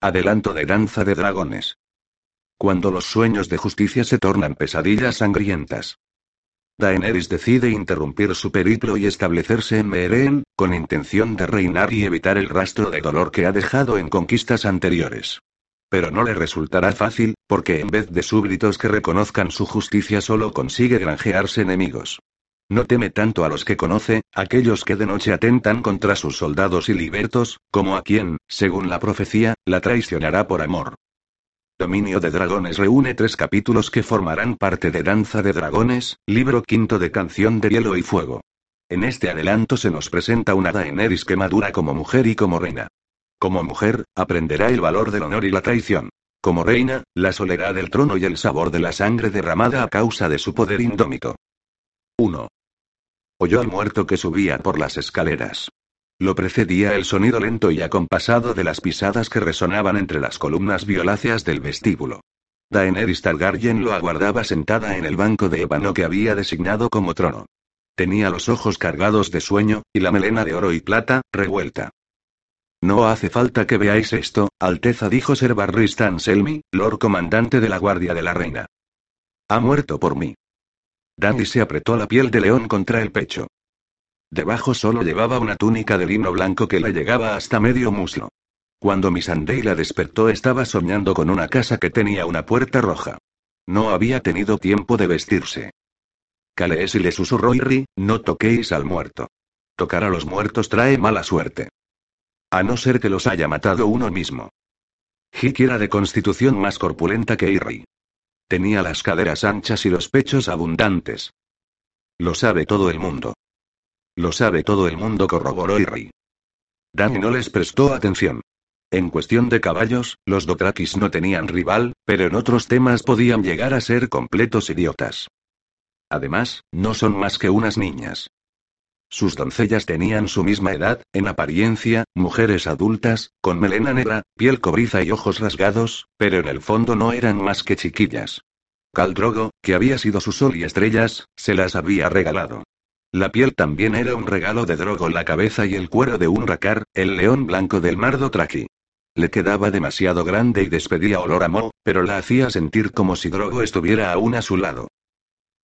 Adelanto de danza de dragones. Cuando los sueños de justicia se tornan pesadillas sangrientas. Daenerys decide interrumpir su periplo y establecerse en Meereen, con intención de reinar y evitar el rastro de dolor que ha dejado en conquistas anteriores. Pero no le resultará fácil, porque en vez de súbditos que reconozcan su justicia solo consigue granjearse enemigos. No teme tanto a los que conoce, aquellos que de noche atentan contra sus soldados y libertos, como a quien, según la profecía, la traicionará por amor. Dominio de Dragones reúne tres capítulos que formarán parte de Danza de Dragones, libro quinto de Canción de Hielo y Fuego. En este adelanto se nos presenta una Daenerys que madura como mujer y como reina. Como mujer, aprenderá el valor del honor y la traición. Como reina, la soledad del trono y el sabor de la sangre derramada a causa de su poder indómito. 1. Oyó al muerto que subía por las escaleras. Lo precedía el sonido lento y acompasado de las pisadas que resonaban entre las columnas violáceas del vestíbulo. Daenerys Targaryen lo aguardaba sentada en el banco de ébano que había designado como trono. Tenía los ojos cargados de sueño, y la melena de oro y plata, revuelta. No hace falta que veáis esto, Alteza dijo Ser Barris Selmy, Lord Comandante de la Guardia de la Reina. Ha muerto por mí. Dandy se apretó la piel de león contra el pecho. Debajo solo llevaba una túnica de lino blanco que le llegaba hasta medio muslo. Cuando Miss la despertó estaba soñando con una casa que tenía una puerta roja. No había tenido tiempo de vestirse. y le susurró Irri, no toquéis al muerto. Tocar a los muertos trae mala suerte. A no ser que los haya matado uno mismo. Hiki era de constitución más corpulenta que Irri. Tenía las caderas anchas y los pechos abundantes. Lo sabe todo el mundo. Lo sabe todo el mundo, corroboró Irri. Dani no les prestó atención. En cuestión de caballos, los Dothrakis no tenían rival, pero en otros temas podían llegar a ser completos idiotas. Además, no son más que unas niñas. Sus doncellas tenían su misma edad, en apariencia, mujeres adultas, con melena negra, piel cobriza y ojos rasgados, pero en el fondo no eran más que chiquillas. Caldrogo, que había sido su sol y estrellas, se las había regalado. La piel también era un regalo de Drogo, la cabeza y el cuero de un racar, el león blanco del mar Dothraki. Le quedaba demasiado grande y despedía olor a moho, pero la hacía sentir como si Drogo estuviera aún a su lado.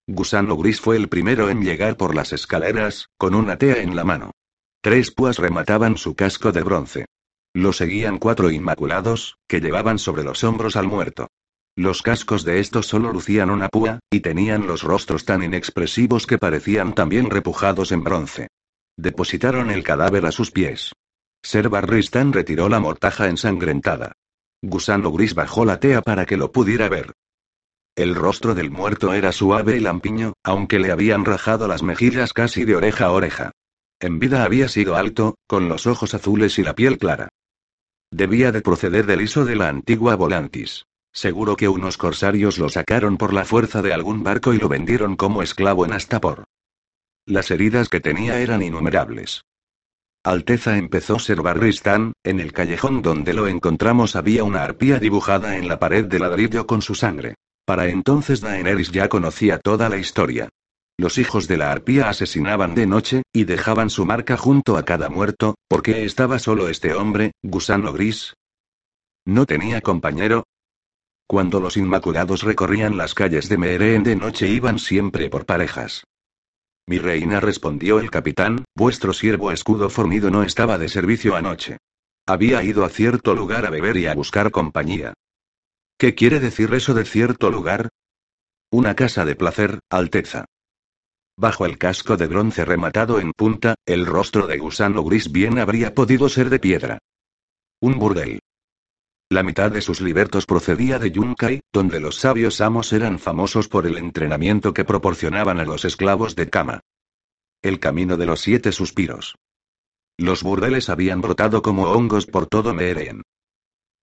Gusano Gris fue el primero en llegar por las escaleras, con una tea en la mano. Tres púas remataban su casco de bronce. Lo seguían cuatro inmaculados, que llevaban sobre los hombros al muerto. Los cascos de estos solo lucían una púa, y tenían los rostros tan inexpresivos que parecían también repujados en bronce. Depositaron el cadáver a sus pies. Ser Barristan retiró la mortaja ensangrentada. Gusano Gris bajó la tea para que lo pudiera ver. El rostro del muerto era suave y lampiño, aunque le habían rajado las mejillas casi de oreja a oreja. En vida había sido alto, con los ojos azules y la piel clara. Debía de proceder del iso de la antigua Volantis. Seguro que unos corsarios lo sacaron por la fuerza de algún barco y lo vendieron como esclavo en Astapor. Las heridas que tenía eran innumerables. Alteza empezó ser Barristán, en el callejón donde lo encontramos había una arpía dibujada en la pared de ladrillo con su sangre. Para entonces Daenerys ya conocía toda la historia. Los hijos de la arpía asesinaban de noche, y dejaban su marca junto a cada muerto, porque estaba solo este hombre, gusano gris. No tenía compañero, cuando los Inmaculados recorrían las calles de Meereen de noche iban siempre por parejas. Mi reina respondió el capitán, vuestro siervo escudo fornido no estaba de servicio anoche. Había ido a cierto lugar a beber y a buscar compañía. ¿Qué quiere decir eso de cierto lugar? Una casa de placer, Alteza. Bajo el casco de bronce rematado en punta, el rostro de gusano gris bien habría podido ser de piedra. Un burdel. La mitad de sus libertos procedía de Yunkai, donde los sabios amos eran famosos por el entrenamiento que proporcionaban a los esclavos de cama. El camino de los siete suspiros. Los burdeles habían brotado como hongos por todo Meeren.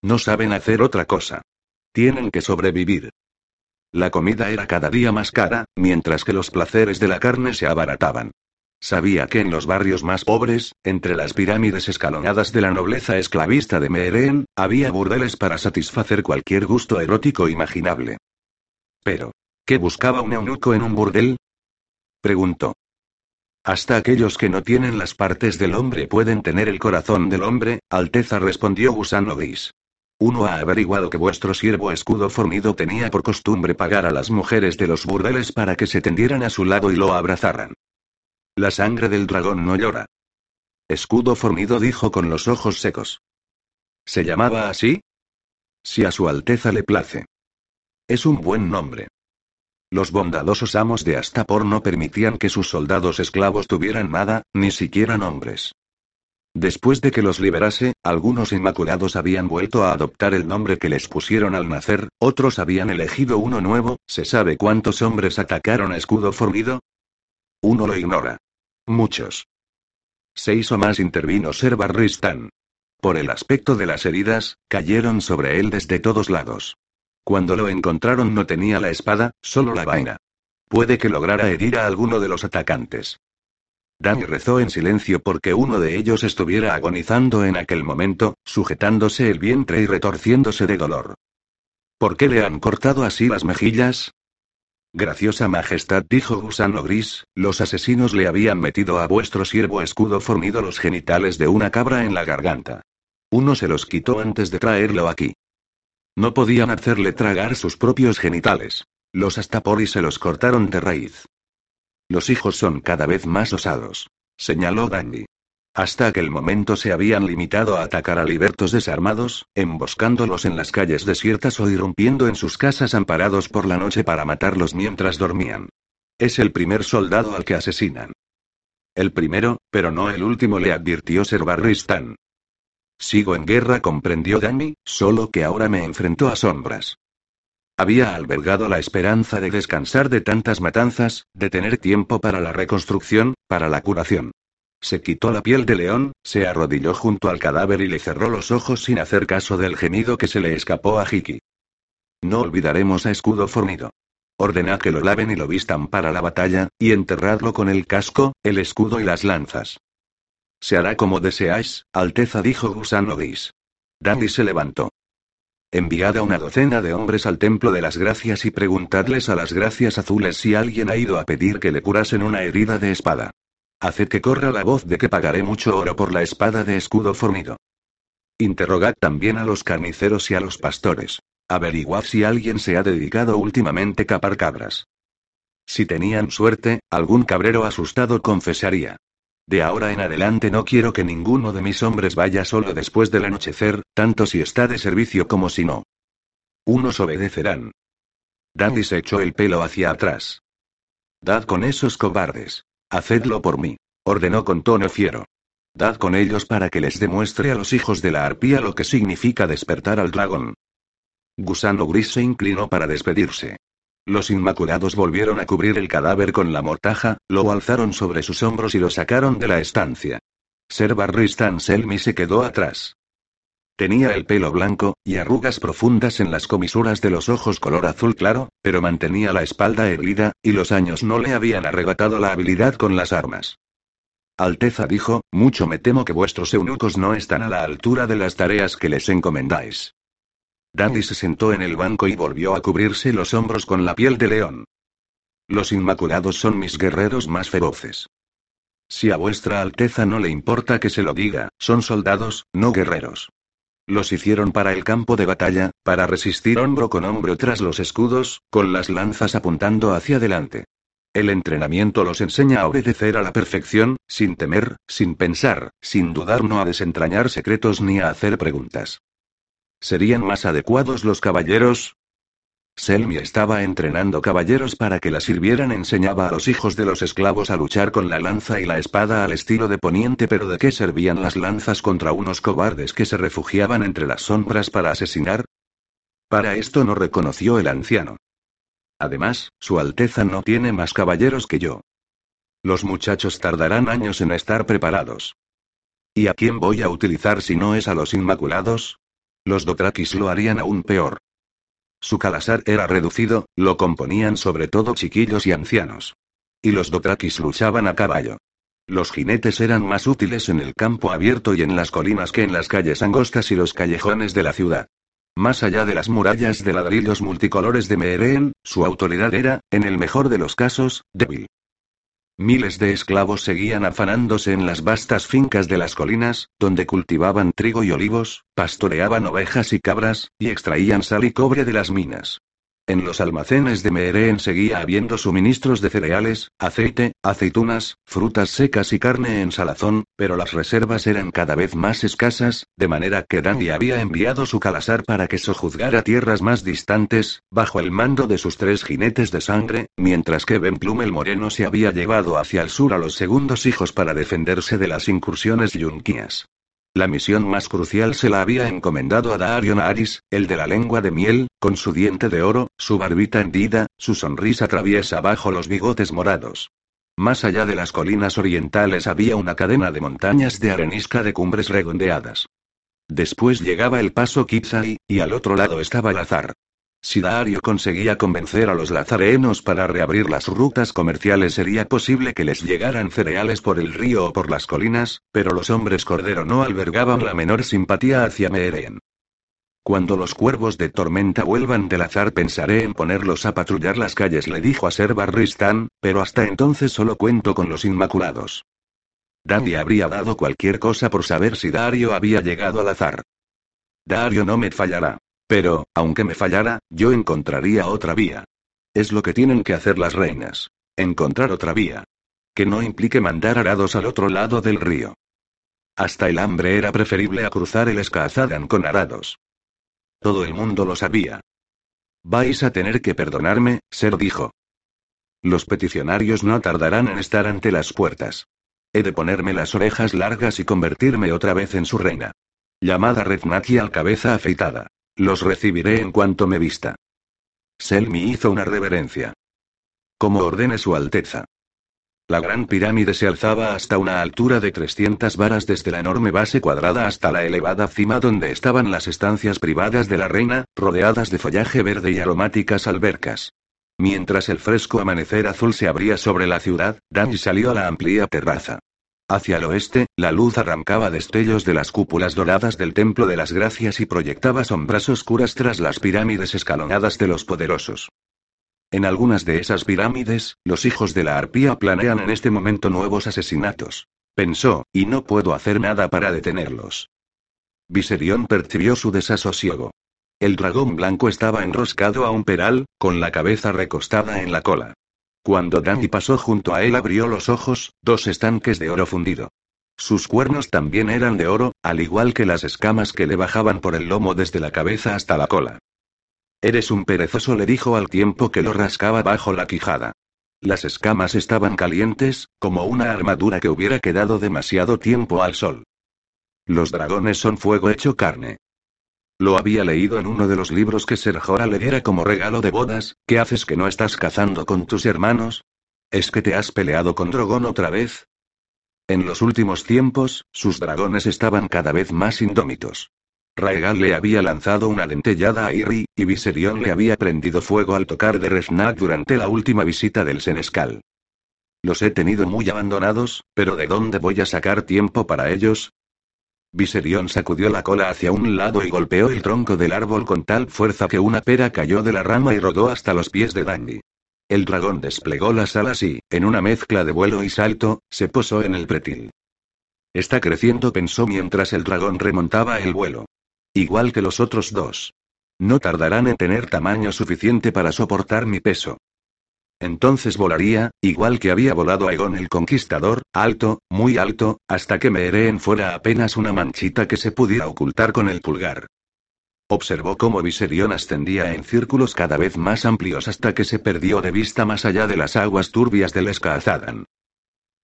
No saben hacer otra cosa. Tienen que sobrevivir. La comida era cada día más cara, mientras que los placeres de la carne se abarataban. Sabía que en los barrios más pobres, entre las pirámides escalonadas de la nobleza esclavista de Meereen, había burdeles para satisfacer cualquier gusto erótico imaginable. Pero, ¿qué buscaba un eunuco en un burdel? Preguntó. Hasta aquellos que no tienen las partes del hombre pueden tener el corazón del hombre, Alteza respondió Gusano Gris. Uno ha averiguado que vuestro siervo escudo fornido tenía por costumbre pagar a las mujeres de los burdeles para que se tendieran a su lado y lo abrazaran. La sangre del dragón no llora. Escudo fornido dijo con los ojos secos. ¿Se llamaba así? Si a su Alteza le place. Es un buen nombre. Los bondadosos amos de Astapor no permitían que sus soldados esclavos tuvieran nada, ni siquiera nombres. Después de que los liberase, algunos inmaculados habían vuelto a adoptar el nombre que les pusieron al nacer, otros habían elegido uno nuevo, ¿se sabe cuántos hombres atacaron a escudo formido? Uno lo ignora. Muchos. Seis o más intervino Ser Barristan. Por el aspecto de las heridas, cayeron sobre él desde todos lados. Cuando lo encontraron no tenía la espada, solo la vaina. Puede que lograra herir a alguno de los atacantes. Danny rezó en silencio porque uno de ellos estuviera agonizando en aquel momento, sujetándose el vientre y retorciéndose de dolor. ¿Por qué le han cortado así las mejillas? Graciosa Majestad, dijo Gusano Gris, los asesinos le habían metido a vuestro siervo escudo fornido los genitales de una cabra en la garganta. Uno se los quitó antes de traerlo aquí. No podían hacerle tragar sus propios genitales. Los y se los cortaron de raíz. Los hijos son cada vez más osados. Señaló Dandy. Hasta aquel momento se habían limitado a atacar a libertos desarmados, emboscándolos en las calles desiertas o irrumpiendo en sus casas amparados por la noche para matarlos mientras dormían. Es el primer soldado al que asesinan. El primero, pero no el último, le advirtió Ser Barristan. Sigo en guerra, comprendió Danny, solo que ahora me enfrento a sombras. Había albergado la esperanza de descansar de tantas matanzas, de tener tiempo para la reconstrucción, para la curación. Se quitó la piel de león, se arrodilló junto al cadáver y le cerró los ojos sin hacer caso del gemido que se le escapó a Hiki. No olvidaremos a escudo fornido. Ordenad que lo laven y lo vistan para la batalla, y enterradlo con el casco, el escudo y las lanzas. Se hará como deseáis, Alteza dijo Gusano Gris. Dandy se levantó. Enviad a una docena de hombres al Templo de las Gracias y preguntadles a las Gracias Azules si alguien ha ido a pedir que le curasen una herida de espada. Haced que corra la voz de que pagaré mucho oro por la espada de escudo fornido. Interrogad también a los carniceros y a los pastores. Averiguad si alguien se ha dedicado últimamente a capar cabras. Si tenían suerte, algún cabrero asustado confesaría. De ahora en adelante no quiero que ninguno de mis hombres vaya solo después del anochecer, tanto si está de servicio como si no. Unos obedecerán. Dandy se echó el pelo hacia atrás. Dad con esos cobardes. Hacedlo por mí. Ordenó con tono fiero. Dad con ellos para que les demuestre a los hijos de la arpía lo que significa despertar al dragón. Gusano Gris se inclinó para despedirse. Los Inmaculados volvieron a cubrir el cadáver con la mortaja, lo alzaron sobre sus hombros y lo sacaron de la estancia. Ser Barristan Selmy se quedó atrás. Tenía el pelo blanco, y arrugas profundas en las comisuras de los ojos color azul claro, pero mantenía la espalda erguida, y los años no le habían arrebatado la habilidad con las armas. Alteza dijo, mucho me temo que vuestros eunucos no están a la altura de las tareas que les encomendáis. Dandy se sentó en el banco y volvió a cubrirse los hombros con la piel de león. Los Inmaculados son mis guerreros más feroces. Si a vuestra Alteza no le importa que se lo diga, son soldados, no guerreros. Los hicieron para el campo de batalla, para resistir hombro con hombro tras los escudos, con las lanzas apuntando hacia adelante. El entrenamiento los enseña a obedecer a la perfección, sin temer, sin pensar, sin dudar, no a desentrañar secretos ni a hacer preguntas. ¿Serían más adecuados los caballeros? Selmy estaba entrenando caballeros para que la sirvieran. Enseñaba a los hijos de los esclavos a luchar con la lanza y la espada al estilo de Poniente, pero ¿de qué servían las lanzas contra unos cobardes que se refugiaban entre las sombras para asesinar? Para esto no reconoció el anciano. Además, Su Alteza no tiene más caballeros que yo. Los muchachos tardarán años en estar preparados. ¿Y a quién voy a utilizar si no es a los Inmaculados? Los Dotrakis lo harían aún peor. Su calasar era reducido, lo componían sobre todo chiquillos y ancianos. Y los Dotrakis luchaban a caballo. Los jinetes eran más útiles en el campo abierto y en las colinas que en las calles angostas y los callejones de la ciudad. Más allá de las murallas de ladrillos multicolores de Meereen, su autoridad era, en el mejor de los casos, débil. Miles de esclavos seguían afanándose en las vastas fincas de las colinas, donde cultivaban trigo y olivos, pastoreaban ovejas y cabras, y extraían sal y cobre de las minas. En los almacenes de Meereen seguía habiendo suministros de cereales, aceite, aceitunas, frutas secas y carne en salazón, pero las reservas eran cada vez más escasas, de manera que Dandy había enviado su calasar para que sojuzgara tierras más distantes, bajo el mando de sus tres jinetes de sangre, mientras que Ben Plum el Moreno se había llevado hacia el sur a los segundos hijos para defenderse de las incursiones yunquias. La misión más crucial se la había encomendado a Dario Naharis, el de la lengua de miel, con su diente de oro, su barbita hendida, su sonrisa traviesa bajo los bigotes morados. Más allá de las colinas orientales había una cadena de montañas de arenisca de cumbres redondeadas. Después llegaba el paso Kitsai, y al otro lado estaba el azar. Si Dario conseguía convencer a los lazarenos para reabrir las rutas comerciales sería posible que les llegaran cereales por el río o por las colinas, pero los hombres cordero no albergaban la menor simpatía hacia Meeren. Cuando los cuervos de tormenta vuelvan del azar pensaré en ponerlos a patrullar las calles, le dijo a Ser Barristan, pero hasta entonces solo cuento con los Inmaculados. Dandy habría dado cualquier cosa por saber si Dario había llegado al azar. Dario no me fallará. Pero, aunque me fallara, yo encontraría otra vía. Es lo que tienen que hacer las reinas. Encontrar otra vía. Que no implique mandar arados al otro lado del río. Hasta el hambre era preferible a cruzar el Escazadan con arados. Todo el mundo lo sabía. Vais a tener que perdonarme, Ser dijo. Los peticionarios no tardarán en estar ante las puertas. He de ponerme las orejas largas y convertirme otra vez en su reina. Llamada Reznaki al cabeza afeitada. Los recibiré en cuanto me vista. Selmi hizo una reverencia. Como ordene su Alteza. La gran pirámide se alzaba hasta una altura de 300 varas desde la enorme base cuadrada hasta la elevada cima donde estaban las estancias privadas de la reina, rodeadas de follaje verde y aromáticas albercas. Mientras el fresco amanecer azul se abría sobre la ciudad, Danny salió a la amplia terraza. Hacia el oeste, la luz arrancaba destellos de las cúpulas doradas del Templo de las Gracias y proyectaba sombras oscuras tras las pirámides escalonadas de los poderosos. En algunas de esas pirámides, los hijos de la arpía planean en este momento nuevos asesinatos. Pensó, y no puedo hacer nada para detenerlos. Viserión percibió su desasosiego. El dragón blanco estaba enroscado a un peral, con la cabeza recostada en la cola. Cuando Danny pasó junto a él abrió los ojos, dos estanques de oro fundido. Sus cuernos también eran de oro, al igual que las escamas que le bajaban por el lomo desde la cabeza hasta la cola. Eres un perezoso, le dijo al tiempo que lo rascaba bajo la quijada. Las escamas estaban calientes, como una armadura que hubiera quedado demasiado tiempo al sol. Los dragones son fuego hecho carne. Lo había leído en uno de los libros que Serjora le diera como regalo de bodas. ¿Qué haces que no estás cazando con tus hermanos? ¿Es que te has peleado con Drogón otra vez? En los últimos tiempos, sus dragones estaban cada vez más indómitos. Raegal le había lanzado una dentellada a Irri, y Viserion le había prendido fuego al tocar de Resnag durante la última visita del Senescal. Los he tenido muy abandonados, pero ¿de dónde voy a sacar tiempo para ellos? Viserion sacudió la cola hacia un lado y golpeó el tronco del árbol con tal fuerza que una pera cayó de la rama y rodó hasta los pies de Dandy. El dragón desplegó las alas y, en una mezcla de vuelo y salto, se posó en el pretil. Está creciendo, pensó mientras el dragón remontaba el vuelo. Igual que los otros dos. No tardarán en tener tamaño suficiente para soportar mi peso. Entonces volaría, igual que había volado Aegon el Conquistador, alto, muy alto, hasta que Meereen fuera apenas una manchita que se pudiera ocultar con el pulgar. Observó cómo Viserion ascendía en círculos cada vez más amplios hasta que se perdió de vista más allá de las aguas turbias del Escazadan.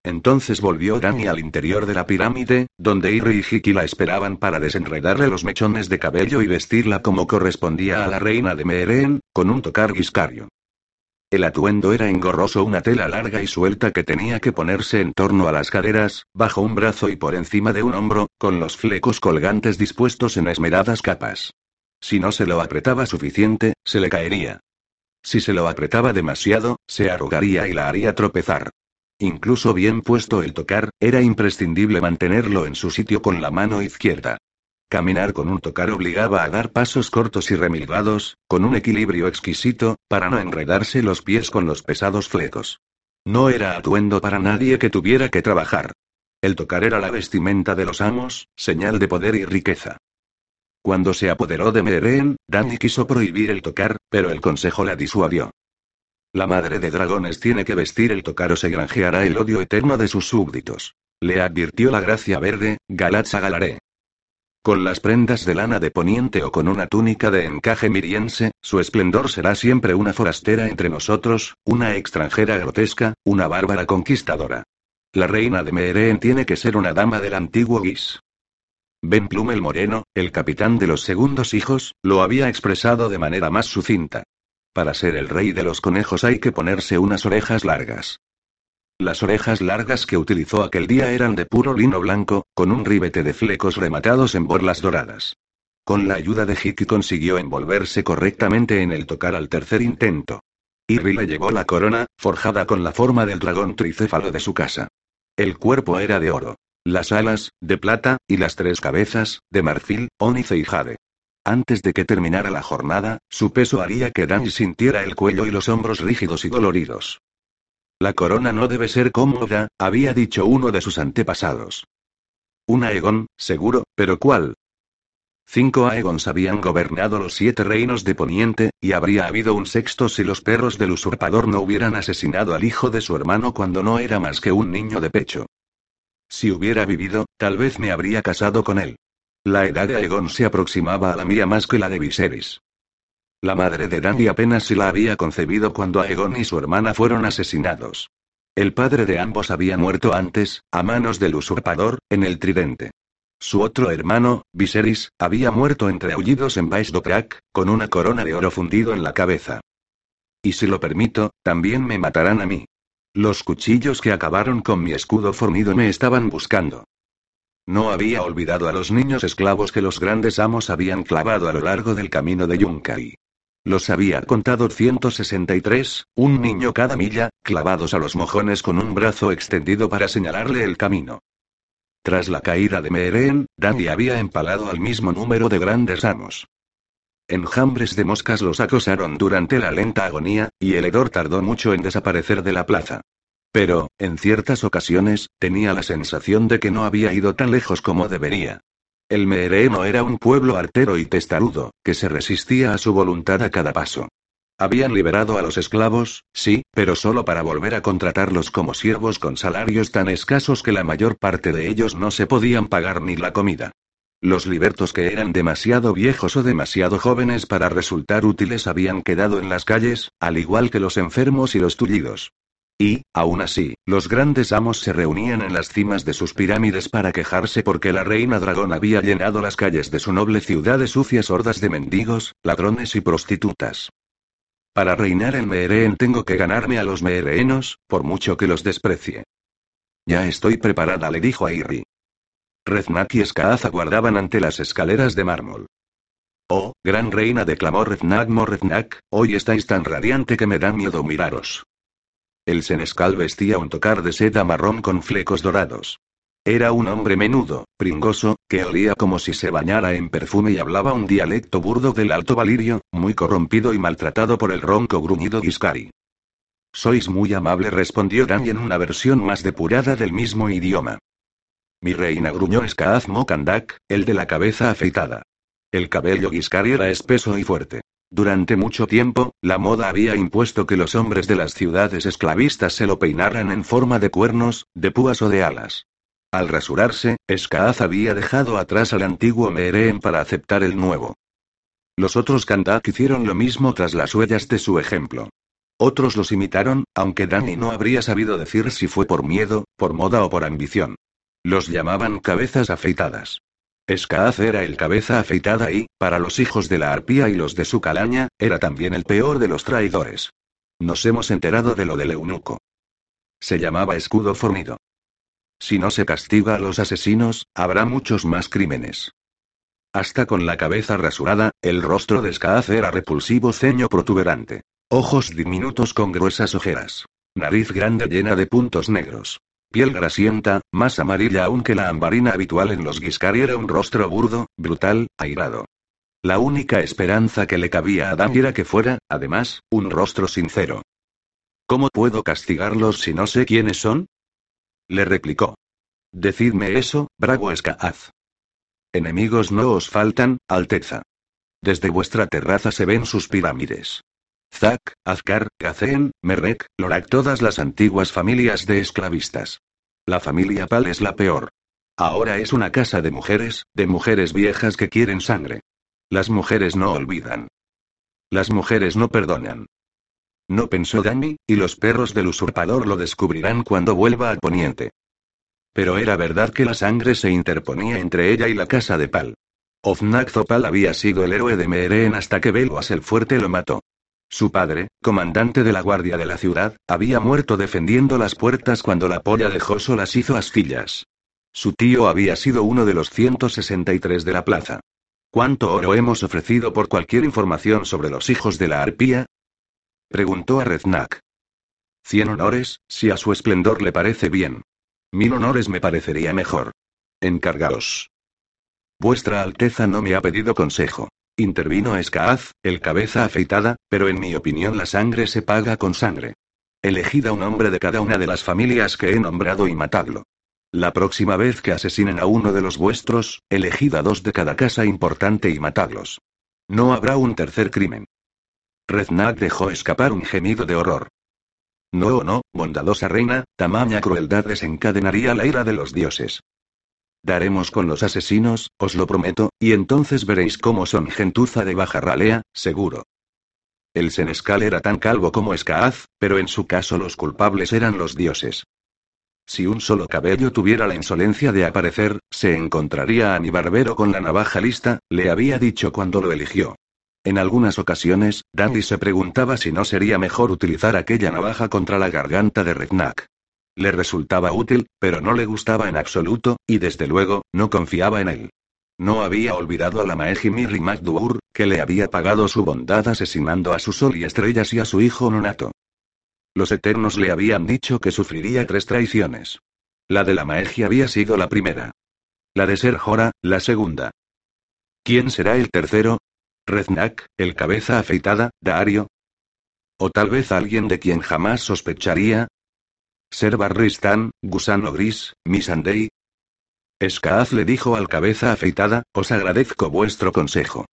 Entonces volvió Dani al interior de la pirámide, donde Irri y Hiki la esperaban para desenredarle los mechones de cabello y vestirla como correspondía a la reina de Meereen, con un tocar guiscario. El atuendo era engorroso, una tela larga y suelta que tenía que ponerse en torno a las caderas, bajo un brazo y por encima de un hombro, con los flecos colgantes dispuestos en esmeradas capas. Si no se lo apretaba suficiente, se le caería. Si se lo apretaba demasiado, se arrugaría y la haría tropezar. Incluso bien puesto el tocar, era imprescindible mantenerlo en su sitio con la mano izquierda. Caminar con un tocar obligaba a dar pasos cortos y remilgados, con un equilibrio exquisito, para no enredarse los pies con los pesados flecos. No era atuendo para nadie que tuviera que trabajar. El tocar era la vestimenta de los amos, señal de poder y riqueza. Cuando se apoderó de Meren, Dani quiso prohibir el tocar, pero el consejo la disuadió. La madre de dragones tiene que vestir el tocar o se granjeará el odio eterno de sus súbditos. Le advirtió la gracia verde, Galatza Galaré. Con las prendas de lana de poniente o con una túnica de encaje miriense, su esplendor será siempre una forastera entre nosotros, una extranjera grotesca, una bárbara conquistadora. La reina de Meeren tiene que ser una dama del antiguo Guis. Ben Plum el Moreno, el capitán de los segundos hijos, lo había expresado de manera más sucinta. Para ser el rey de los conejos hay que ponerse unas orejas largas. Las orejas largas que utilizó aquel día eran de puro lino blanco, con un ribete de flecos rematados en borlas doradas. Con la ayuda de Hiki consiguió envolverse correctamente en el tocar al tercer intento. Irri le llevó la corona, forjada con la forma del dragón tricéfalo de su casa. El cuerpo era de oro. Las alas, de plata, y las tres cabezas, de marfil, ónice y jade. Antes de que terminara la jornada, su peso haría que Dani sintiera el cuello y los hombros rígidos y doloridos. La corona no debe ser cómoda, había dicho uno de sus antepasados. Un Aegon, seguro, pero ¿cuál? Cinco Aegons habían gobernado los siete reinos de Poniente, y habría habido un sexto si los perros del usurpador no hubieran asesinado al hijo de su hermano cuando no era más que un niño de pecho. Si hubiera vivido, tal vez me habría casado con él. La edad de Aegon se aproximaba a la mía más que la de Viserys. La madre de Danny apenas si la había concebido cuando Aegon y su hermana fueron asesinados. El padre de ambos había muerto antes, a manos del usurpador, en el tridente. Su otro hermano, Viserys, había muerto entre aullidos en Dothraki, con una corona de oro fundido en la cabeza. Y si lo permito, también me matarán a mí. Los cuchillos que acabaron con mi escudo fornido me estaban buscando. No había olvidado a los niños esclavos que los grandes amos habían clavado a lo largo del camino de Yunkai. Los había contado 163, un niño cada milla, clavados a los mojones con un brazo extendido para señalarle el camino. Tras la caída de Meeren, Danny había empalado al mismo número de grandes amos. Enjambres de moscas los acosaron durante la lenta agonía, y el hedor tardó mucho en desaparecer de la plaza. Pero, en ciertas ocasiones, tenía la sensación de que no había ido tan lejos como debería. El Meereno era un pueblo artero y testarudo, que se resistía a su voluntad a cada paso. Habían liberado a los esclavos, sí, pero solo para volver a contratarlos como siervos con salarios tan escasos que la mayor parte de ellos no se podían pagar ni la comida. Los libertos que eran demasiado viejos o demasiado jóvenes para resultar útiles habían quedado en las calles, al igual que los enfermos y los tullidos. Y, aún así, los grandes amos se reunían en las cimas de sus pirámides para quejarse porque la reina dragón había llenado las calles de su noble ciudad de sucias hordas de mendigos, ladrones y prostitutas. Para reinar en Meereen tengo que ganarme a los meereenos, por mucho que los desprecie. Ya estoy preparada, le dijo a Irri. Reznak y Skaaz aguardaban ante las escaleras de mármol. Oh, gran reina, declamó Reznak Morreznak, hoy estáis tan radiante que me da miedo miraros. El senescal vestía un tocar de seda marrón con flecos dorados. Era un hombre menudo, pringoso, que olía como si se bañara en perfume y hablaba un dialecto burdo del Alto Valirio, muy corrompido y maltratado por el ronco gruñido Giscari. Sois muy amable, respondió Dan en una versión más depurada del mismo idioma. Mi reina gruñó Skaaz Mokandak, el de la cabeza afeitada. El cabello Giscari era espeso y fuerte. Durante mucho tiempo, la moda había impuesto que los hombres de las ciudades esclavistas se lo peinaran en forma de cuernos, de púas o de alas. Al rasurarse, Skaaz había dejado atrás al antiguo Meereen para aceptar el nuevo. Los otros Kandak hicieron lo mismo tras las huellas de su ejemplo. Otros los imitaron, aunque Dani no habría sabido decir si fue por miedo, por moda o por ambición. Los llamaban cabezas afeitadas. Escaaz era el cabeza afeitada y, para los hijos de la arpía y los de su calaña, era también el peor de los traidores. Nos hemos enterado de lo del eunuco. Se llamaba escudo fornido. Si no se castiga a los asesinos, habrá muchos más crímenes. Hasta con la cabeza rasurada, el rostro de Escaaz era repulsivo ceño protuberante. Ojos diminutos con gruesas ojeras. Nariz grande llena de puntos negros. Piel grasienta, más amarilla aún que la ambarina habitual en los Giscari era un rostro burdo, brutal, airado. La única esperanza que le cabía a Adam era que fuera, además, un rostro sincero. ¿Cómo puedo castigarlos si no sé quiénes son? Le replicó. Decidme eso, bravo Escaaz. Enemigos no os faltan, Alteza. Desde vuestra terraza se ven sus pirámides. Zac, Azkar, Gacen, Merrek, Lorak, todas las antiguas familias de esclavistas. La familia Pal es la peor. Ahora es una casa de mujeres, de mujeres viejas que quieren sangre. Las mujeres no olvidan. Las mujeres no perdonan. No pensó Dani, y los perros del usurpador lo descubrirán cuando vuelva al poniente. Pero era verdad que la sangre se interponía entre ella y la casa de Pal. Oznak Zopal había sido el héroe de Meeren hasta que Beluas el Fuerte lo mató. Su padre, comandante de la guardia de la ciudad, había muerto defendiendo las puertas cuando la polla de Joso las hizo astillas. Su tío había sido uno de los 163 de la plaza. ¿Cuánto oro hemos ofrecido por cualquier información sobre los hijos de la arpía? Preguntó a Reznak. Cien honores, si a su esplendor le parece bien. Mil honores me parecería mejor. Encargaos. Vuestra Alteza no me ha pedido consejo. Intervino Escaaz, el cabeza afeitada, pero en mi opinión la sangre se paga con sangre. Elegid a un hombre de cada una de las familias que he nombrado y matadlo. La próxima vez que asesinen a uno de los vuestros, elegid a dos de cada casa importante y matadlos. No habrá un tercer crimen. Reznak dejó escapar un gemido de horror. No o no, bondadosa reina, tamaña crueldad desencadenaría la ira de los dioses. Daremos con los asesinos, os lo prometo, y entonces veréis cómo son gentuza de baja ralea, seguro. El senescal era tan calvo como Escaaz, pero en su caso los culpables eran los dioses. Si un solo cabello tuviera la insolencia de aparecer, se encontraría a mi barbero con la navaja lista, le había dicho cuando lo eligió. En algunas ocasiones, Dandy se preguntaba si no sería mejor utilizar aquella navaja contra la garganta de Redknack. Le resultaba útil, pero no le gustaba en absoluto, y desde luego, no confiaba en él. No había olvidado a la Maeji Mirri Magdur, que le había pagado su bondad asesinando a su sol y estrellas y a su hijo Nonato. Los Eternos le habían dicho que sufriría tres traiciones. La de la Maegia había sido la primera. La de Ser Jora, la segunda. ¿Quién será el tercero? Reznak, el cabeza afeitada, Dario. O tal vez alguien de quien jamás sospecharía. Ser Barristan, gusano gris, Missandei. Skaaz le dijo al cabeza afeitada, os agradezco vuestro consejo.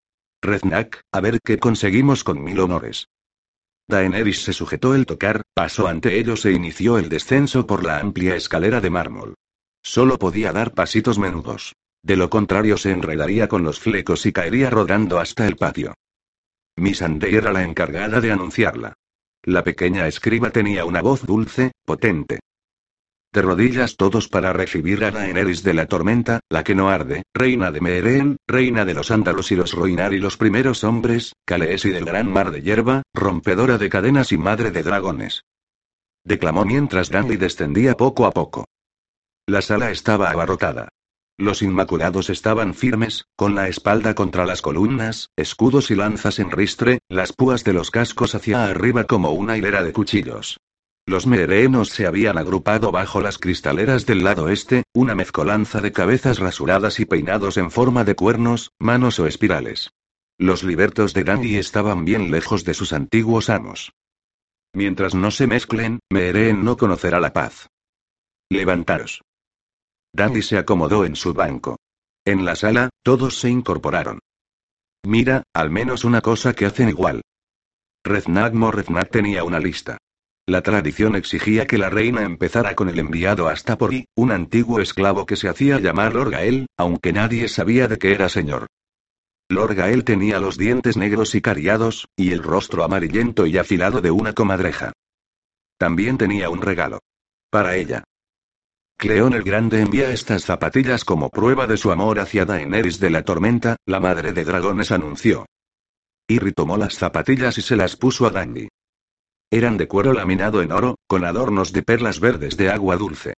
Reznak, a ver qué conseguimos con mil honores. Daenerys se sujetó el tocar, pasó ante ellos e inició el descenso por la amplia escalera de mármol. Solo podía dar pasitos menudos. De lo contrario se enredaría con los flecos y caería rodando hasta el patio. Missandei era la encargada de anunciarla. La pequeña escriba tenía una voz dulce, potente. De rodillas todos para recibir a Daenerys de la tormenta, la que no arde, reina de Meeren, reina de los ándalos y los Roinar y los primeros hombres, Calees y del gran mar de hierba, rompedora de cadenas y madre de dragones. Declamó mientras Dandy descendía poco a poco. La sala estaba abarrotada. Los Inmaculados estaban firmes, con la espalda contra las columnas, escudos y lanzas en ristre, las púas de los cascos hacia arriba como una hilera de cuchillos. Los merenos se habían agrupado bajo las cristaleras del lado este, una mezcolanza de cabezas rasuradas y peinados en forma de cuernos, manos o espirales. Los libertos de Dandy estaban bien lejos de sus antiguos amos. Mientras no se mezclen, Meeren no conocerá la paz. Levantaros. Dandy se acomodó en su banco. En la sala, todos se incorporaron. Mira, al menos una cosa que hacen igual. Reznag Morreznag tenía una lista. La tradición exigía que la reina empezara con el enviado hasta por un antiguo esclavo que se hacía llamar Lord Gael, aunque nadie sabía de qué era señor. Lord Gael tenía los dientes negros y cariados, y el rostro amarillento y afilado de una comadreja. También tenía un regalo. Para ella. Cleón el Grande envía estas zapatillas como prueba de su amor hacia Daenerys de la Tormenta, la madre de dragones anunció. Irri tomó las zapatillas y se las puso a Dandy. Eran de cuero laminado en oro, con adornos de perlas verdes de agua dulce.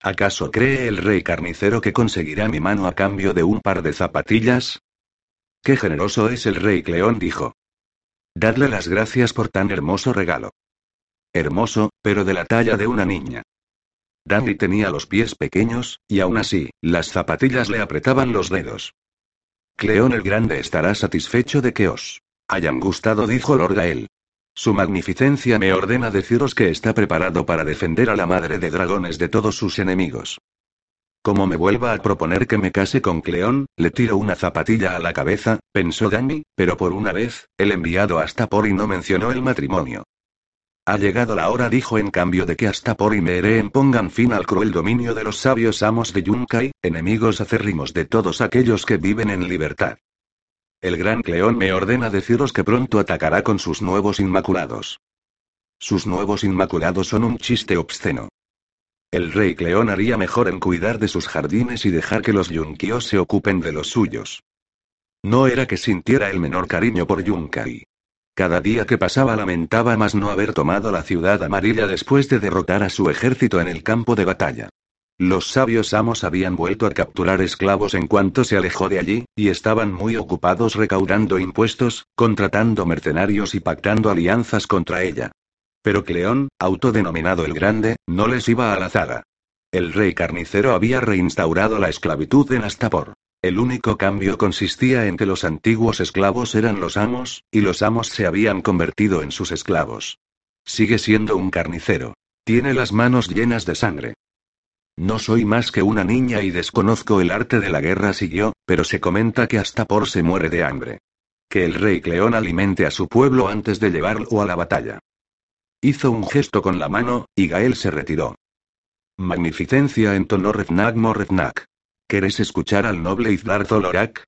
¿Acaso cree el rey carnicero que conseguirá mi mano a cambio de un par de zapatillas? Qué generoso es el rey Cleón, dijo. Dadle las gracias por tan hermoso regalo. Hermoso, pero de la talla de una niña. Dandy tenía los pies pequeños, y aún así, las zapatillas le apretaban los dedos. Cleón el Grande estará satisfecho de que os hayan gustado, dijo Lord Gael. Su magnificencia me ordena deciros que está preparado para defender a la madre de dragones de todos sus enemigos. Como me vuelva a proponer que me case con Cleón, le tiro una zapatilla a la cabeza, pensó Danny, pero por una vez, el enviado hasta por y no mencionó el matrimonio. Ha llegado la hora, dijo en cambio de que Astapor y Meereen pongan fin al cruel dominio de los sabios amos de Yunkai, enemigos acérrimos de todos aquellos que viven en libertad. El gran Cleón me ordena deciros que pronto atacará con sus nuevos inmaculados. Sus nuevos inmaculados son un chiste obsceno. El rey Cleón haría mejor en cuidar de sus jardines y dejar que los Yunkios se ocupen de los suyos. No era que sintiera el menor cariño por Yunkai. Cada día que pasaba lamentaba más no haber tomado la ciudad amarilla después de derrotar a su ejército en el campo de batalla. Los sabios amos habían vuelto a capturar esclavos en cuanto se alejó de allí, y estaban muy ocupados recaudando impuestos, contratando mercenarios y pactando alianzas contra ella. Pero Cleón, autodenominado el Grande, no les iba a la zaga. El rey carnicero había reinstaurado la esclavitud en Astapor. El único cambio consistía en que los antiguos esclavos eran los amos, y los amos se habían convertido en sus esclavos. Sigue siendo un carnicero. Tiene las manos llenas de sangre. No soy más que una niña y desconozco el arte de la guerra, siguió, pero se comenta que hasta por se muere de hambre. Que el rey Cleón alimente a su pueblo antes de llevarlo a la batalla. Hizo un gesto con la mano, y Gael se retiró. Magnificencia entonó. ¿Querés escuchar al noble Izlar Zolorak?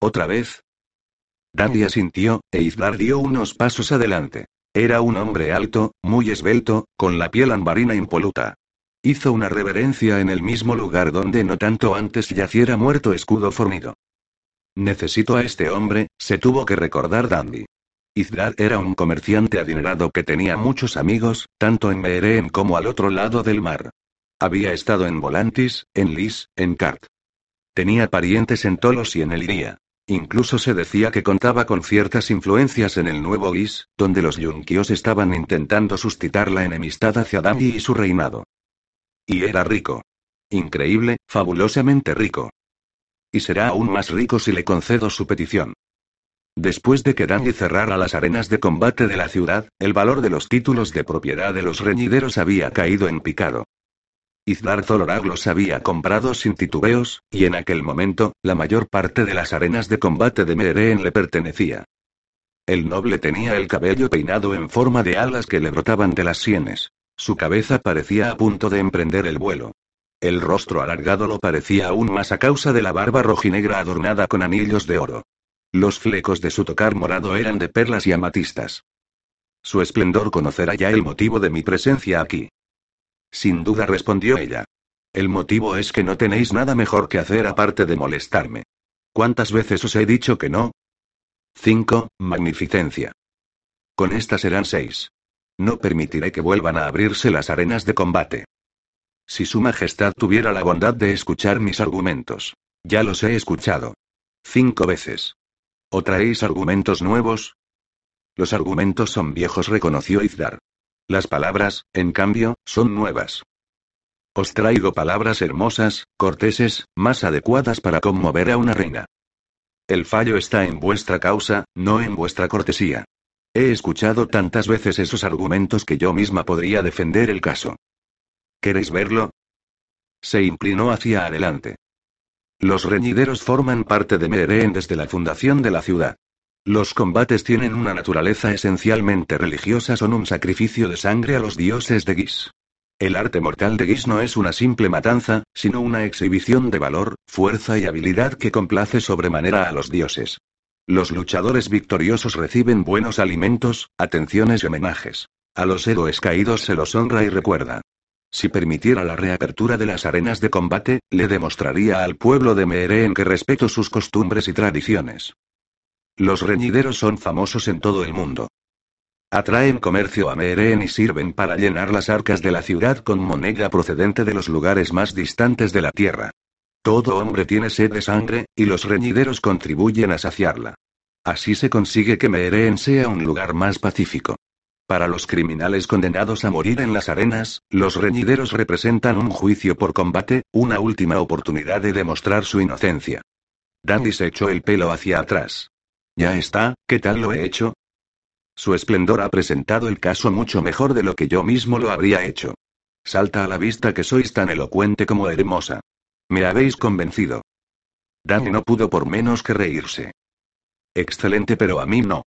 ¿Otra vez? Dandy asintió, e Izlar dio unos pasos adelante. Era un hombre alto, muy esbelto, con la piel ambarina impoluta. Hizo una reverencia en el mismo lugar donde no tanto antes yaciera muerto escudo fornido. Necesito a este hombre, se tuvo que recordar Dandy. Izlar era un comerciante adinerado que tenía muchos amigos, tanto en Meereen como al otro lado del mar. Había estado en Volantis, en Lis, en Kart. Tenía parientes en Tolos y en Eliria. Incluso se decía que contaba con ciertas influencias en el nuevo Lis, donde los Yunkios estaban intentando suscitar la enemistad hacia Dami y su reinado. Y era rico. Increíble, fabulosamente rico. Y será aún más rico si le concedo su petición. Después de que Danny cerrara las arenas de combate de la ciudad, el valor de los títulos de propiedad de los reñideros había caído en picado. Izlar Zolorag los había comprado sin titubeos, y en aquel momento, la mayor parte de las arenas de combate de Meereen le pertenecía. El noble tenía el cabello peinado en forma de alas que le brotaban de las sienes. Su cabeza parecía a punto de emprender el vuelo. El rostro alargado lo parecía aún más a causa de la barba rojinegra adornada con anillos de oro. Los flecos de su tocar morado eran de perlas y amatistas. Su esplendor conocerá ya el motivo de mi presencia aquí. Sin duda respondió ella. El motivo es que no tenéis nada mejor que hacer aparte de molestarme. ¿Cuántas veces os he dicho que no? 5. Magnificencia. Con esta serán seis. No permitiré que vuelvan a abrirse las arenas de combate. Si Su Majestad tuviera la bondad de escuchar mis argumentos. Ya los he escuchado. Cinco veces. ¿O traéis argumentos nuevos? Los argumentos son viejos, reconoció Izdar. Las palabras, en cambio, son nuevas. Os traigo palabras hermosas, corteses, más adecuadas para conmover a una reina. El fallo está en vuestra causa, no en vuestra cortesía. He escuchado tantas veces esos argumentos que yo misma podría defender el caso. ¿Queréis verlo? Se inclinó hacia adelante. Los reñideros forman parte de Meereen desde la fundación de la ciudad. Los combates tienen una naturaleza esencialmente religiosa, son un sacrificio de sangre a los dioses de Gis. El arte mortal de Gis no es una simple matanza, sino una exhibición de valor, fuerza y habilidad que complace sobremanera a los dioses. Los luchadores victoriosos reciben buenos alimentos, atenciones y homenajes. A los héroes caídos se los honra y recuerda. Si permitiera la reapertura de las arenas de combate, le demostraría al pueblo de Meereen que respeto sus costumbres y tradiciones. Los reñideros son famosos en todo el mundo. Atraen comercio a Meereen y sirven para llenar las arcas de la ciudad con moneda procedente de los lugares más distantes de la tierra. Todo hombre tiene sed de sangre, y los reñideros contribuyen a saciarla. Así se consigue que Meereen sea un lugar más pacífico. Para los criminales condenados a morir en las arenas, los reñideros representan un juicio por combate, una última oportunidad de demostrar su inocencia. Dandy se echó el pelo hacia atrás. Ya está, ¿qué tal lo he hecho? Su esplendor ha presentado el caso mucho mejor de lo que yo mismo lo habría hecho. Salta a la vista que sois tan elocuente como hermosa. Me habéis convencido. Danny no pudo por menos que reírse. Excelente, pero a mí no.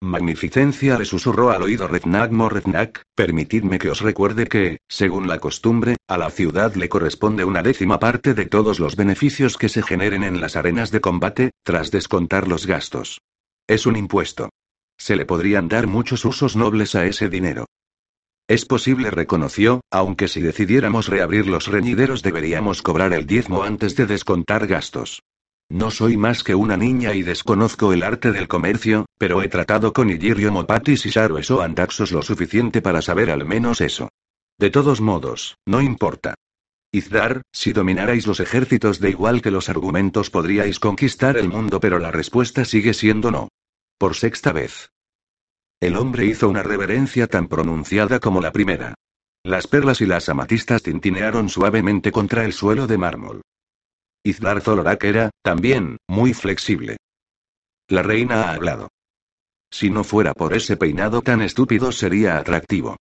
Magnificencia le susurró al oído Rednak Morrednak, permitidme que os recuerde que, según la costumbre, a la ciudad le corresponde una décima parte de todos los beneficios que se generen en las arenas de combate, tras descontar los gastos. Es un impuesto. Se le podrían dar muchos usos nobles a ese dinero. Es posible, reconoció, aunque si decidiéramos reabrir los reñideros deberíamos cobrar el diezmo antes de descontar gastos. No soy más que una niña y desconozco el arte del comercio, pero he tratado con Illyrio Mopatis y Sharueso Andaxos lo suficiente para saber al menos eso. De todos modos, no importa. Izdar, si dominarais los ejércitos de igual que los argumentos podríais conquistar el mundo, pero la respuesta sigue siendo no. Por sexta vez. El hombre hizo una reverencia tan pronunciada como la primera. Las perlas y las amatistas tintinearon suavemente contra el suelo de mármol. Izdar Zolorak era, también, muy flexible. La reina ha hablado. Si no fuera por ese peinado tan estúpido sería atractivo.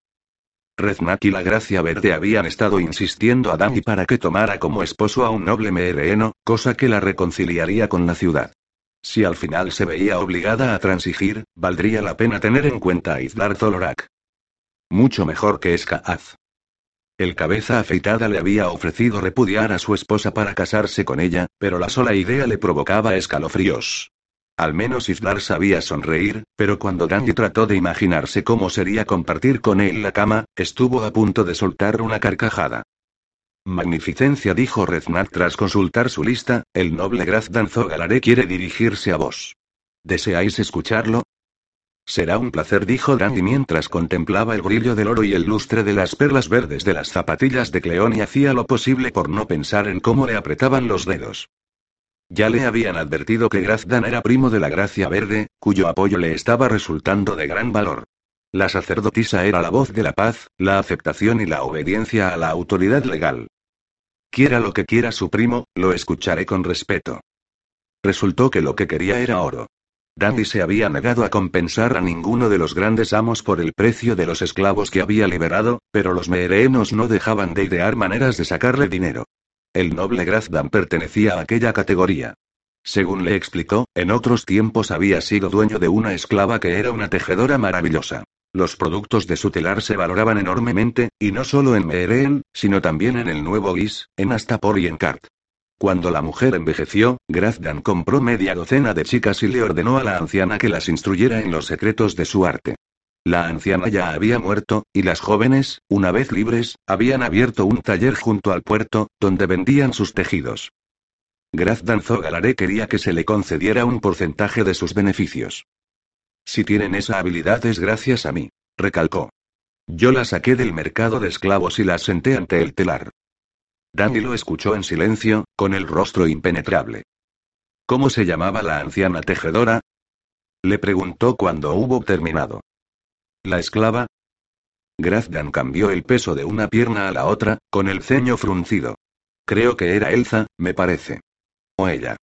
Reznak y la Gracia Verde habían estado insistiendo a Dani para que tomara como esposo a un noble meereno, cosa que la reconciliaría con la ciudad. Si al final se veía obligada a transigir, valdría la pena tener en cuenta a Izdar Zolorak. Mucho mejor que Skaaz. El cabeza afeitada le había ofrecido repudiar a su esposa para casarse con ella, pero la sola idea le provocaba escalofríos. Al menos Islar sabía sonreír, pero cuando Dandy trató de imaginarse cómo sería compartir con él la cama, estuvo a punto de soltar una carcajada. Magnificencia dijo Reznat tras consultar su lista, el noble Grazdan Zogalaré quiere dirigirse a vos. ¿Deseáis escucharlo? Será un placer, dijo Dandy mientras contemplaba el brillo del oro y el lustre de las perlas verdes de las zapatillas de Cleón y hacía lo posible por no pensar en cómo le apretaban los dedos. Ya le habían advertido que Grazdan era primo de la Gracia Verde, cuyo apoyo le estaba resultando de gran valor. La sacerdotisa era la voz de la paz, la aceptación y la obediencia a la autoridad legal. Quiera lo que quiera su primo, lo escucharé con respeto. Resultó que lo que quería era oro. Dandy se había negado a compensar a ninguno de los grandes amos por el precio de los esclavos que había liberado, pero los meerenos no dejaban de idear maneras de sacarle dinero. El noble Grazdan pertenecía a aquella categoría. Según le explicó, en otros tiempos había sido dueño de una esclava que era una tejedora maravillosa. Los productos de su telar se valoraban enormemente, y no solo en Meereen, sino también en el Nuevo Guis, en Astapor y en Kart. Cuando la mujer envejeció, Grazdan compró media docena de chicas y le ordenó a la anciana que las instruyera en los secretos de su arte. La anciana ya había muerto, y las jóvenes, una vez libres, habían abierto un taller junto al puerto, donde vendían sus tejidos. Grazdan Zogalaré quería que se le concediera un porcentaje de sus beneficios. Si tienen esa habilidad es gracias a mí, recalcó. Yo la saqué del mercado de esclavos y la senté ante el telar. Danny lo escuchó en silencio, con el rostro impenetrable. ¿Cómo se llamaba la anciana tejedora? Le preguntó cuando hubo terminado. ¿La esclava? Grazdan cambió el peso de una pierna a la otra, con el ceño fruncido. Creo que era Elza, me parece. O ella.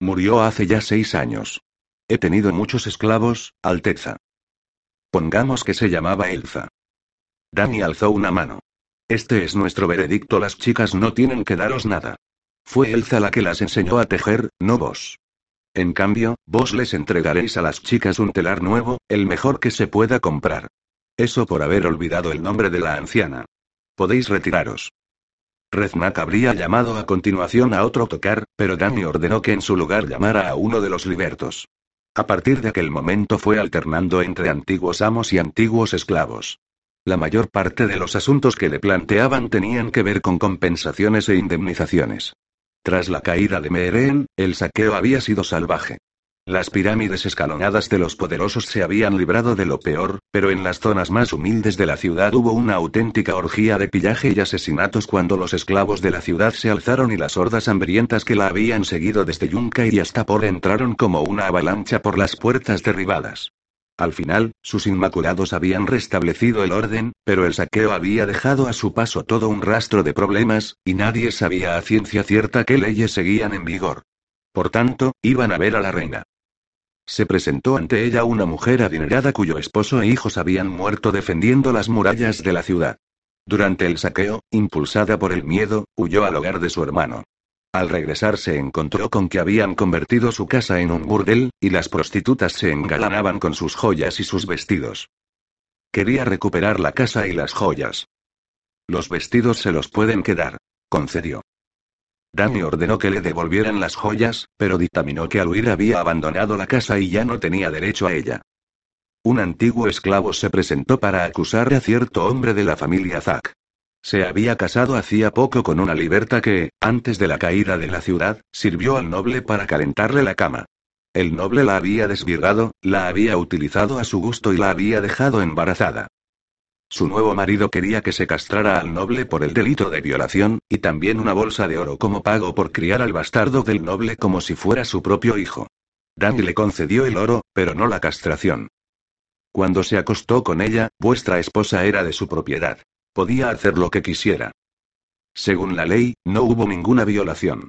Murió hace ya seis años. He tenido muchos esclavos, Alteza. Pongamos que se llamaba Elza. Danny alzó una mano. Este es nuestro veredicto, las chicas no tienen que daros nada. Fue Elza la que las enseñó a tejer, no vos. En cambio, vos les entregaréis a las chicas un telar nuevo, el mejor que se pueda comprar. Eso por haber olvidado el nombre de la anciana. Podéis retiraros. Reznak habría llamado a continuación a otro tocar, pero Dani ordenó que en su lugar llamara a uno de los libertos. A partir de aquel momento fue alternando entre antiguos amos y antiguos esclavos. La mayor parte de los asuntos que le planteaban tenían que ver con compensaciones e indemnizaciones. Tras la caída de Meereen, el saqueo había sido salvaje. Las pirámides escalonadas de los poderosos se habían librado de lo peor, pero en las zonas más humildes de la ciudad hubo una auténtica orgía de pillaje y asesinatos cuando los esclavos de la ciudad se alzaron y las hordas hambrientas que la habían seguido desde Yunca y hasta por entraron como una avalancha por las puertas derribadas. Al final, sus inmaculados habían restablecido el orden, pero el saqueo había dejado a su paso todo un rastro de problemas, y nadie sabía a ciencia cierta qué leyes seguían en vigor. Por tanto, iban a ver a la reina. se presentó ante ella una mujer adinerada cuyo esposo e hijos habían muerto defendiendo las murallas de la ciudad. Durante el saqueo, impulsada por el miedo, huyó al hogar de su hermano. Al regresar se encontró con que habían convertido su casa en un burdel, y las prostitutas se engalanaban con sus joyas y sus vestidos. Quería recuperar la casa y las joyas. Los vestidos se los pueden quedar, concedió. Dani ordenó que le devolvieran las joyas, pero dictaminó que al huir había abandonado la casa y ya no tenía derecho a ella. Un antiguo esclavo se presentó para acusar a cierto hombre de la familia Zack. Se había casado hacía poco con una liberta que, antes de la caída de la ciudad, sirvió al noble para calentarle la cama. El noble la había desvirgado, la había utilizado a su gusto y la había dejado embarazada. Su nuevo marido quería que se castrara al noble por el delito de violación, y también una bolsa de oro como pago por criar al bastardo del noble como si fuera su propio hijo. Danny le concedió el oro, pero no la castración. Cuando se acostó con ella, vuestra esposa era de su propiedad. Podía hacer lo que quisiera. Según la ley, no hubo ninguna violación.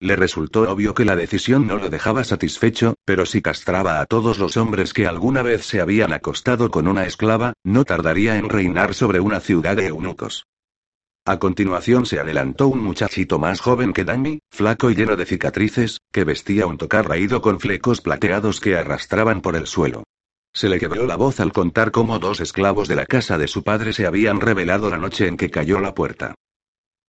Le resultó obvio que la decisión no lo dejaba satisfecho, pero si castraba a todos los hombres que alguna vez se habían acostado con una esclava, no tardaría en reinar sobre una ciudad de eunucos. A continuación se adelantó un muchachito más joven que Danny, flaco y lleno de cicatrices, que vestía un tocar raído con flecos plateados que arrastraban por el suelo. Se le quebró la voz al contar cómo dos esclavos de la casa de su padre se habían revelado la noche en que cayó la puerta.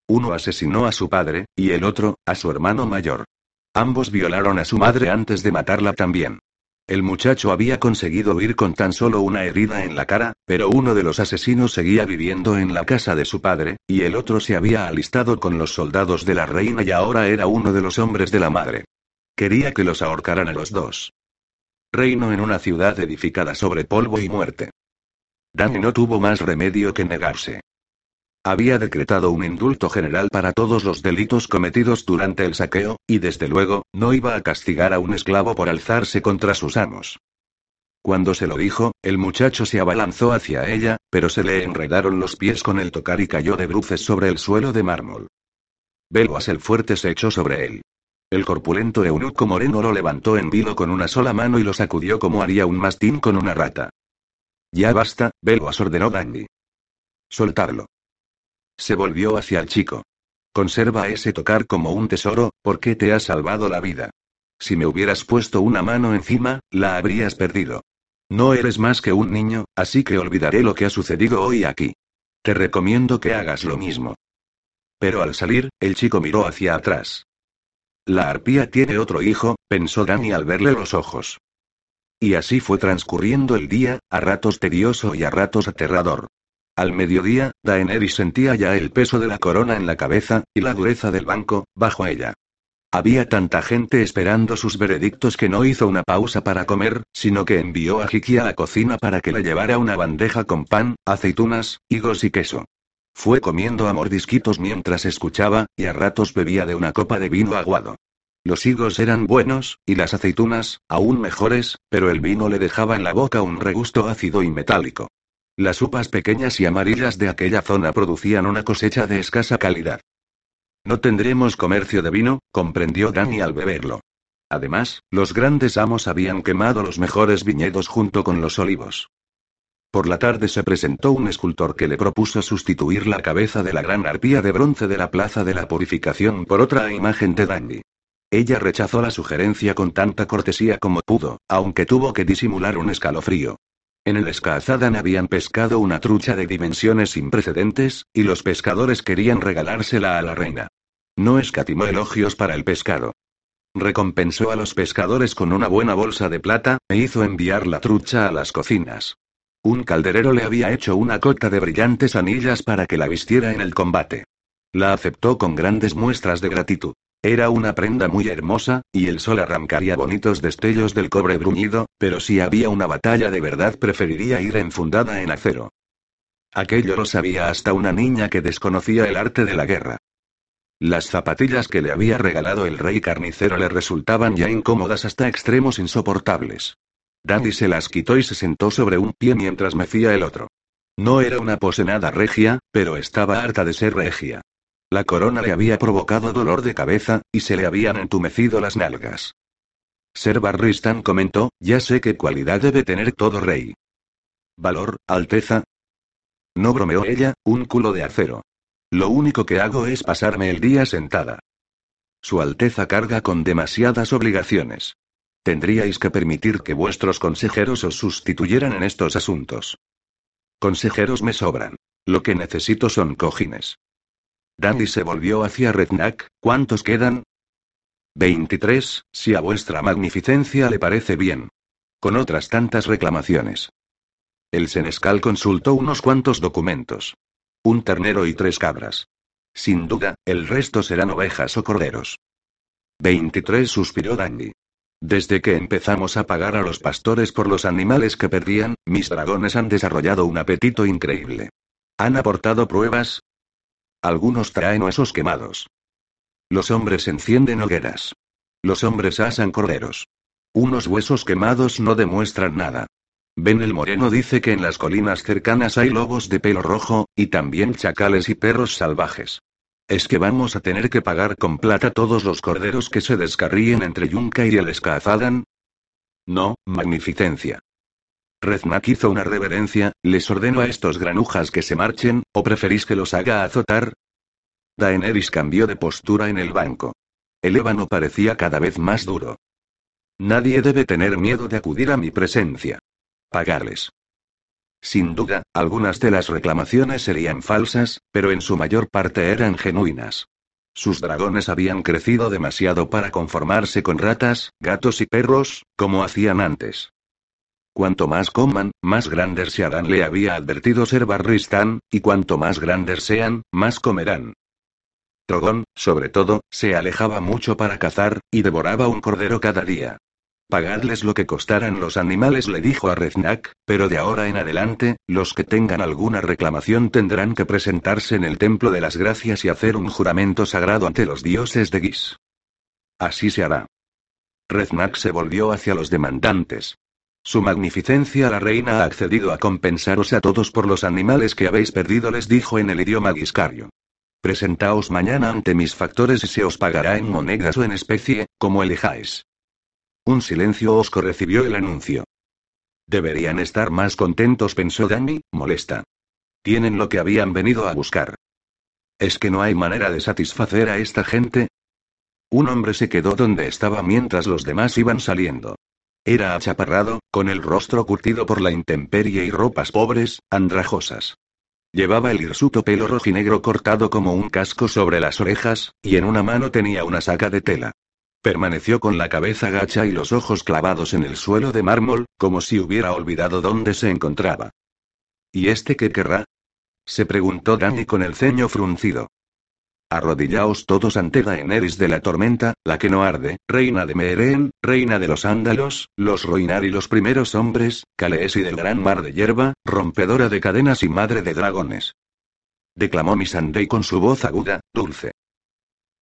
Uno asesinó a su padre, y el otro, a su hermano mayor. Ambos violaron a su madre antes de matarla también. El muchacho había conseguido huir con tan solo una herida en la cara, pero uno de los asesinos seguía viviendo en la casa de su padre, y el otro se había alistado con los soldados de la reina y ahora era uno de los hombres de la madre. Quería que los ahorcaran a los dos. Reino en una ciudad edificada sobre polvo y muerte. Danny no tuvo más remedio que negarse. Había decretado un indulto general para todos los delitos cometidos durante el saqueo, y desde luego, no iba a castigar a un esclavo por alzarse contra sus amos. Cuando se lo dijo, el muchacho se abalanzó hacia ella, pero se le enredaron los pies con el tocar y cayó de bruces sobre el suelo de mármol. Beloas el fuerte se echó sobre él. El corpulento eunuco moreno lo levantó en vilo con una sola mano y lo sacudió como haría un mastín con una rata. Ya basta, Beloas ordenó Dandy. Soltadlo. Se volvió hacia el chico. Conserva ese tocar como un tesoro, porque te ha salvado la vida. Si me hubieras puesto una mano encima, la habrías perdido. No eres más que un niño, así que olvidaré lo que ha sucedido hoy aquí. Te recomiendo que hagas lo mismo. Pero al salir, el chico miró hacia atrás. La arpía tiene otro hijo, pensó Dani al verle los ojos. Y así fue transcurriendo el día, a ratos tedioso y a ratos aterrador. Al mediodía, Daenerys sentía ya el peso de la corona en la cabeza, y la dureza del banco, bajo ella. Había tanta gente esperando sus veredictos que no hizo una pausa para comer, sino que envió a Hiki a la cocina para que le llevara una bandeja con pan, aceitunas, higos y queso. Fue comiendo a mordisquitos mientras escuchaba, y a ratos bebía de una copa de vino aguado. Los higos eran buenos, y las aceitunas, aún mejores, pero el vino le dejaba en la boca un regusto ácido y metálico. Las upas pequeñas y amarillas de aquella zona producían una cosecha de escasa calidad. No tendremos comercio de vino, comprendió Dani al beberlo. Además, los grandes amos habían quemado los mejores viñedos junto con los olivos. Por la tarde se presentó un escultor que le propuso sustituir la cabeza de la gran arpía de bronce de la Plaza de la Purificación por otra imagen de Dandy. Ella rechazó la sugerencia con tanta cortesía como pudo, aunque tuvo que disimular un escalofrío. En el Escazadan habían pescado una trucha de dimensiones sin precedentes, y los pescadores querían regalársela a la reina. No escatimó elogios para el pescado. Recompensó a los pescadores con una buena bolsa de plata, e hizo enviar la trucha a las cocinas. Un calderero le había hecho una cota de brillantes anillas para que la vistiera en el combate. La aceptó con grandes muestras de gratitud. Era una prenda muy hermosa, y el sol arrancaría bonitos destellos del cobre bruñido, pero si había una batalla de verdad preferiría ir enfundada en acero. Aquello lo sabía hasta una niña que desconocía el arte de la guerra. Las zapatillas que le había regalado el rey carnicero le resultaban ya incómodas hasta extremos insoportables. Dandy se las quitó y se sentó sobre un pie mientras mecía el otro. No era una pose nada regia, pero estaba harta de ser regia. La corona le había provocado dolor de cabeza, y se le habían entumecido las nalgas. Ser Barristan comentó, ya sé qué cualidad debe tener todo rey. Valor, Alteza. No bromeó ella, un culo de acero. Lo único que hago es pasarme el día sentada. Su Alteza carga con demasiadas obligaciones. Tendríais que permitir que vuestros consejeros os sustituyeran en estos asuntos. Consejeros me sobran. Lo que necesito son cojines. Dandy se volvió hacia Redknack. ¿Cuántos quedan? 23, si a vuestra magnificencia le parece bien. Con otras tantas reclamaciones. El senescal consultó unos cuantos documentos. Un ternero y tres cabras. Sin duda, el resto serán ovejas o corderos. 23 suspiró Dandy. Desde que empezamos a pagar a los pastores por los animales que perdían, mis dragones han desarrollado un apetito increíble. ¿Han aportado pruebas? Algunos traen huesos quemados. Los hombres encienden hogueras. Los hombres asan corderos. Unos huesos quemados no demuestran nada. Ben el Moreno dice que en las colinas cercanas hay lobos de pelo rojo, y también chacales y perros salvajes. ¿Es que vamos a tener que pagar con plata todos los corderos que se descarríen entre Yunca y el Escazadan? No, magnificencia. Reznak hizo una reverencia, les ordeno a estos granujas que se marchen, o preferís que los haga azotar, Daenerys cambió de postura en el banco. El ébano parecía cada vez más duro. Nadie debe tener miedo de acudir a mi presencia. Pagarles. Sin duda, algunas de las reclamaciones serían falsas, pero en su mayor parte eran genuinas. Sus dragones habían crecido demasiado para conformarse con ratas, gatos y perros, como hacían antes. Cuanto más coman, más grandes se harán, le había advertido Ser Barristan, y cuanto más grandes sean, más comerán. Drogon, sobre todo, se alejaba mucho para cazar, y devoraba un cordero cada día. Pagadles lo que costaran los animales, le dijo a Reznak, pero de ahora en adelante, los que tengan alguna reclamación tendrán que presentarse en el Templo de las Gracias y hacer un juramento sagrado ante los dioses de Gis. Así se hará. Reznak se volvió hacia los demandantes. Su magnificencia la reina ha accedido a compensaros a todos por los animales que habéis perdido, les dijo en el idioma guiscario. Presentaos mañana ante mis factores y se os pagará en monedas o en especie, como elijáis. Un silencio osco recibió el anuncio. Deberían estar más contentos, pensó Danny, molesta. Tienen lo que habían venido a buscar. ¿Es que no hay manera de satisfacer a esta gente? Un hombre se quedó donde estaba mientras los demás iban saliendo. Era achaparrado, con el rostro curtido por la intemperie y ropas pobres, andrajosas. Llevaba el hirsuto pelo rojinegro cortado como un casco sobre las orejas, y en una mano tenía una saca de tela. Permaneció con la cabeza gacha y los ojos clavados en el suelo de mármol, como si hubiera olvidado dónde se encontraba. ¿Y este qué querrá? se preguntó Danny con el ceño fruncido. Arrodillaos todos ante Daenerys de la tormenta, la que no arde, reina de Meeren, reina de los ándalos, los Roinar y los primeros hombres, y del gran mar de hierba, rompedora de cadenas y madre de dragones. Declamó Missandei con su voz aguda, dulce.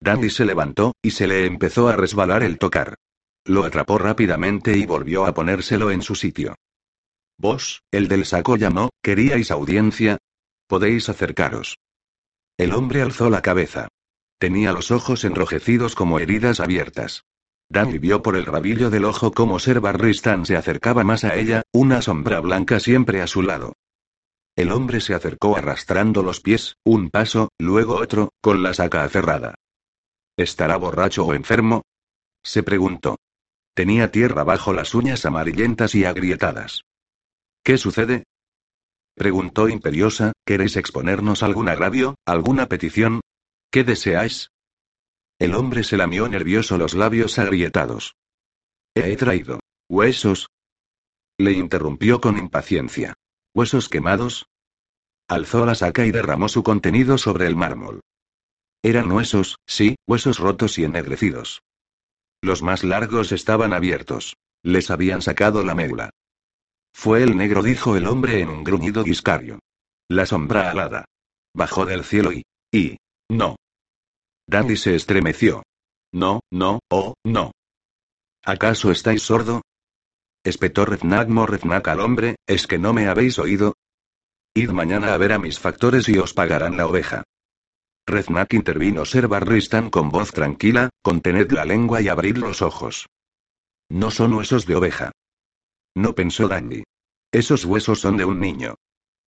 Dandy se levantó, y se le empezó a resbalar el tocar. Lo atrapó rápidamente y volvió a ponérselo en su sitio. Vos, el del saco llamó, ¿queríais audiencia? Podéis acercaros. El hombre alzó la cabeza. Tenía los ojos enrojecidos como heridas abiertas. Dan vio por el rabillo del ojo cómo Ser Barristan se acercaba más a ella, una sombra blanca siempre a su lado. El hombre se acercó arrastrando los pies, un paso, luego otro, con la saca aferrada. ¿Estará borracho o enfermo? se preguntó. Tenía tierra bajo las uñas amarillentas y agrietadas. ¿Qué sucede? Preguntó imperiosa, ¿queréis exponernos algún agravio, alguna petición? ¿Qué deseáis? El hombre se lamió nervioso los labios agrietados. He traído. ¿Huesos? Le interrumpió con impaciencia. ¿Huesos quemados? Alzó la saca y derramó su contenido sobre el mármol. Eran huesos, sí, huesos rotos y ennegrecidos. Los más largos estaban abiertos. Les habían sacado la médula. Fue el negro, dijo el hombre en un gruñido discario. La sombra alada. Bajó del cielo y. y. no. Dandy se estremeció. No, no, oh, no. ¿Acaso estáis sordo? Espetó Reznak Morreznak al hombre, ¿es que no me habéis oído? Id mañana a ver a mis factores y os pagarán la oveja. Reznak intervino Ser Barristan con voz tranquila, contened la lengua y abrid los ojos. No son huesos de oveja. No pensó Dandy. Esos huesos son de un niño.